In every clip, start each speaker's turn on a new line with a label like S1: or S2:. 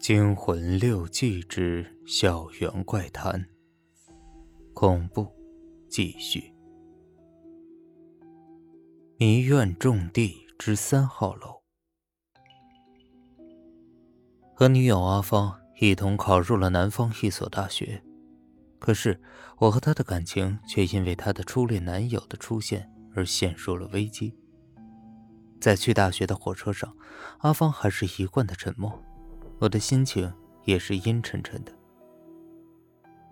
S1: 惊魂六记之校园怪谈，恐怖继续。迷院重地之三号楼，和女友阿芳一同考入了南方一所大学，可是我和她的感情却因为她的初恋男友的出现而陷入了危机。在去大学的火车上，阿芳还是一贯的沉默。我的心情也是阴沉沉的。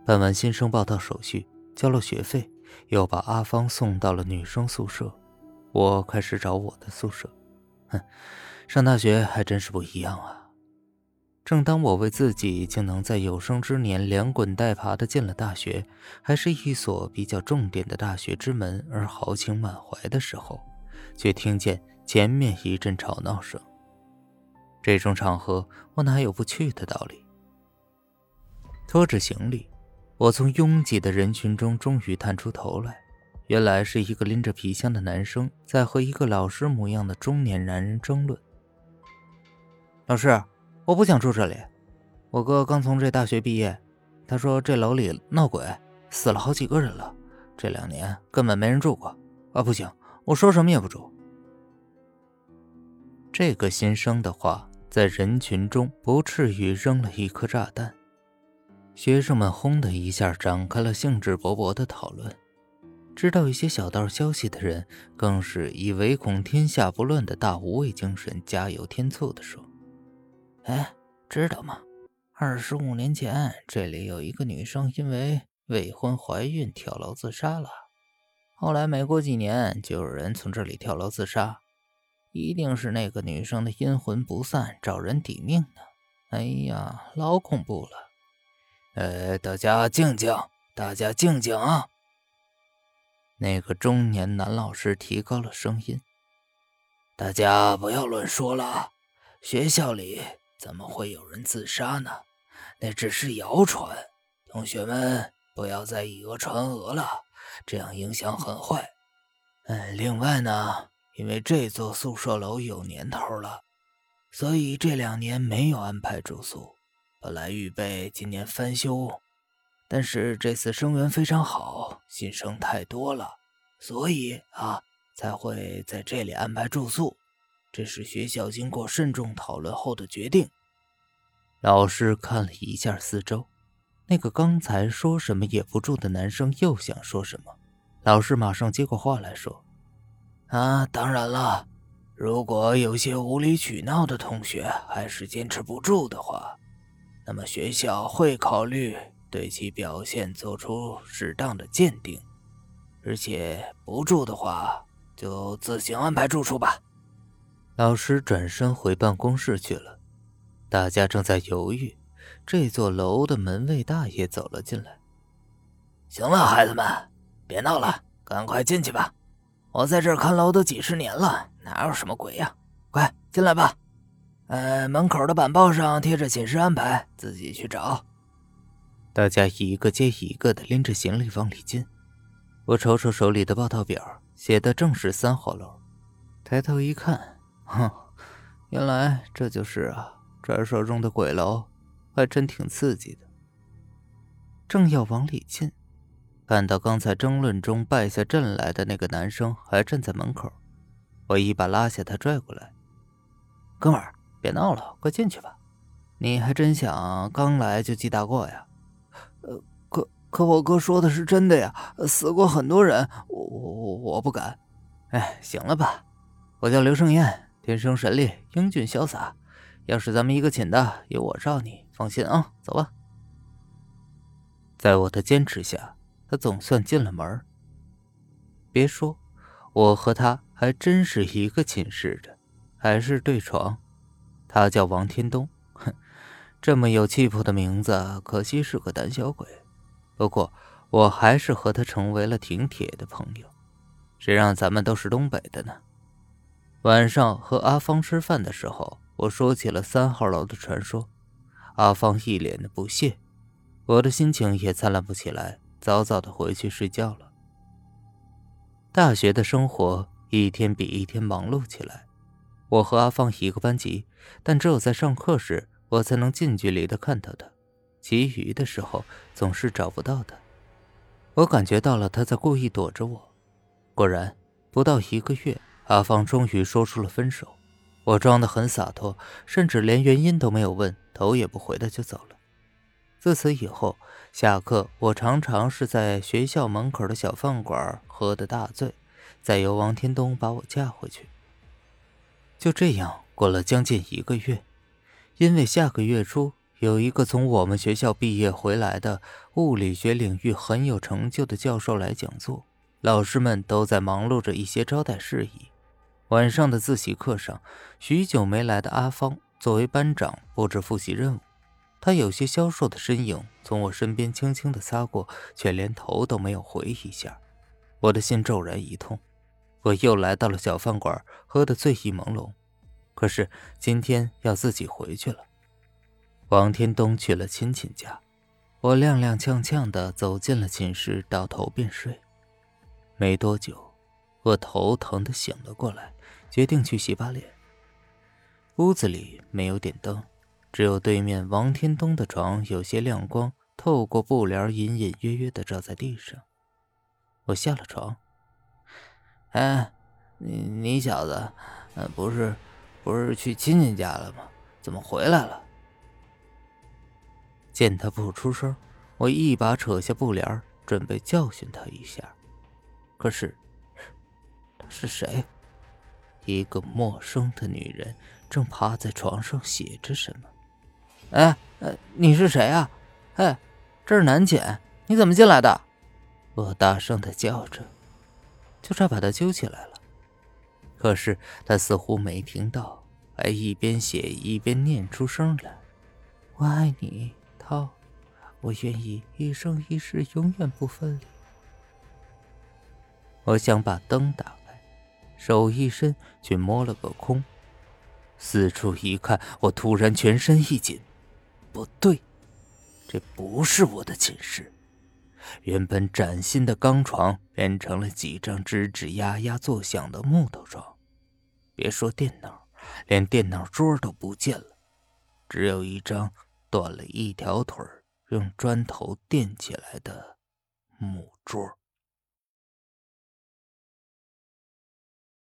S1: 办完新生报到手续，交了学费，又把阿芳送到了女生宿舍，我开始找我的宿舍。哼，上大学还真是不一样啊！正当我为自己竟能在有生之年连滚带爬的进了大学，还是一所比较重点的大学之门而豪情满怀的时候，却听见前面一阵吵闹声。这种场合，我哪有不去的道理？拖着行李，我从拥挤的人群中终于探出头来。原来是一个拎着皮箱的男生在和一个老师模样的中年男人争论。老师，我不想住这里。我哥刚从这大学毕业，他说这楼里闹鬼，死了好几个人了。这两年根本没人住过。啊，不行，我说什么也不住。这个新生的话。在人群中，不至于扔了一颗炸弹。学生们轰的一下展开了兴致勃勃的讨论。知道一些小道消息的人，更是以唯恐天下不乱的大无畏精神加油添醋的说：“哎，知道吗？二十五年前，这里有一个女生因为未婚怀孕跳楼自杀了。后来没过几年，就有人从这里跳楼自杀。”一定是那个女生的阴魂不散，找人抵命呢。哎呀，老恐怖了！呃，大家静静，大家静静啊！那个中年男老师提高了声音：“大家不要乱说了，学校里怎么会有人自杀呢？那只是谣传。同学们不要再以讹传讹了，这样影响很坏。嗯，另外呢？”因为这座宿舍楼有年头了，所以这两年没有安排住宿。本来预备今年翻修，但是这次生源非常好，新生太多了，所以啊才会在这里安排住宿。这是学校经过慎重讨论后的决定。老师看了一下四周，那个刚才说什么也不住的男生又想说什么，老师马上接过话来说。啊，当然了，如果有些无理取闹的同学还是坚持不住的话，那么学校会考虑对其表现做出适当的鉴定，而且不住的话就自行安排住处吧。老师转身回办公室去了，大家正在犹豫，这座楼的门卫大爷走了进来。行了，孩子们，别闹了，赶快进去吧。我在这儿看楼都几十年了，哪有什么鬼呀？快进来吧。呃，门口的板报上贴着寝室安排，自己去找。大家一个接一个的拎着行李往里进。我瞅瞅手里的报到表，写的正是三号楼。抬头一看，哼，原来这就是啊，传说中的鬼楼，还真挺刺激的。正要往里进。看到刚才争论中败下阵来的那个男生还站在门口，我一把拉下他，拽过来：“哥们儿，别闹了，快进去吧。你还真想刚来就记大过呀？呃，可可我哥说的是真的呀，死过很多人，我我我不敢。哎，行了吧，我叫刘胜燕，天生神力，英俊潇洒。要是咱们一个寝的，有我罩你，放心啊，走吧。在我的坚持下。他总算进了门别说，我和他还真是一个寝室的，还是对床。他叫王天东，哼，这么有气魄的名字，可惜是个胆小鬼。不过，我还是和他成为了挺铁的朋友。谁让咱们都是东北的呢？晚上和阿芳吃饭的时候，我说起了三号楼的传说，阿芳一脸的不屑，我的心情也灿烂不起来。早早的回去睡觉了。大学的生活一天比一天忙碌起来。我和阿芳一个班级，但只有在上课时，我才能近距离的看到他，其余的时候总是找不到他。我感觉到了他在故意躲着我。果然，不到一个月，阿芳终于说出了分手。我装得很洒脱，甚至连原因都没有问，头也不回的就走了。自此以后，下课我常常是在学校门口的小饭馆喝得大醉，再由王天东把我架回去。就这样过了将近一个月，因为下个月初有一个从我们学校毕业回来的物理学领域很有成就的教授来讲座，老师们都在忙碌着一些招待事宜。晚上的自习课上，许久没来的阿芳作为班长布置复习任务。他有些消瘦的身影从我身边轻轻的擦过，却连头都没有回一下。我的心骤然一痛。我又来到了小饭馆，喝得醉意朦胧。可是今天要自己回去了。王天东去了亲戚家，我踉踉跄跄的走进了寝室，倒头便睡。没多久，我头疼的醒了过来。决定去洗把脸。屋子里没有点灯，只有对面王天东的床有些亮光，透过布帘隐隐约约的照在地上。我下了床。哎，你你小子，呃，不是，不是去亲戚家了吗？怎么回来了？见他不出声，我一把扯下布帘，准备教训他一下。可是，他是谁？一个陌生的女人正趴在床上写着什么。哎，呃，你是谁啊？哎，这是南浅，你怎么进来的？我大声的叫着，就差把他揪起来了。可是他似乎没听到，还一边写一边念出声来：“我爱你，涛，我愿意一生一世永远不分离。”我想把灯打开。手一伸去摸了个空，四处一看，我突然全身一紧，不对，这不是我的寝室。原本崭新的钢床变成了几张吱吱呀呀作响的木头床，别说电脑，连电脑桌都不见了，只有一张断了一条腿、用砖头垫起来的木桌。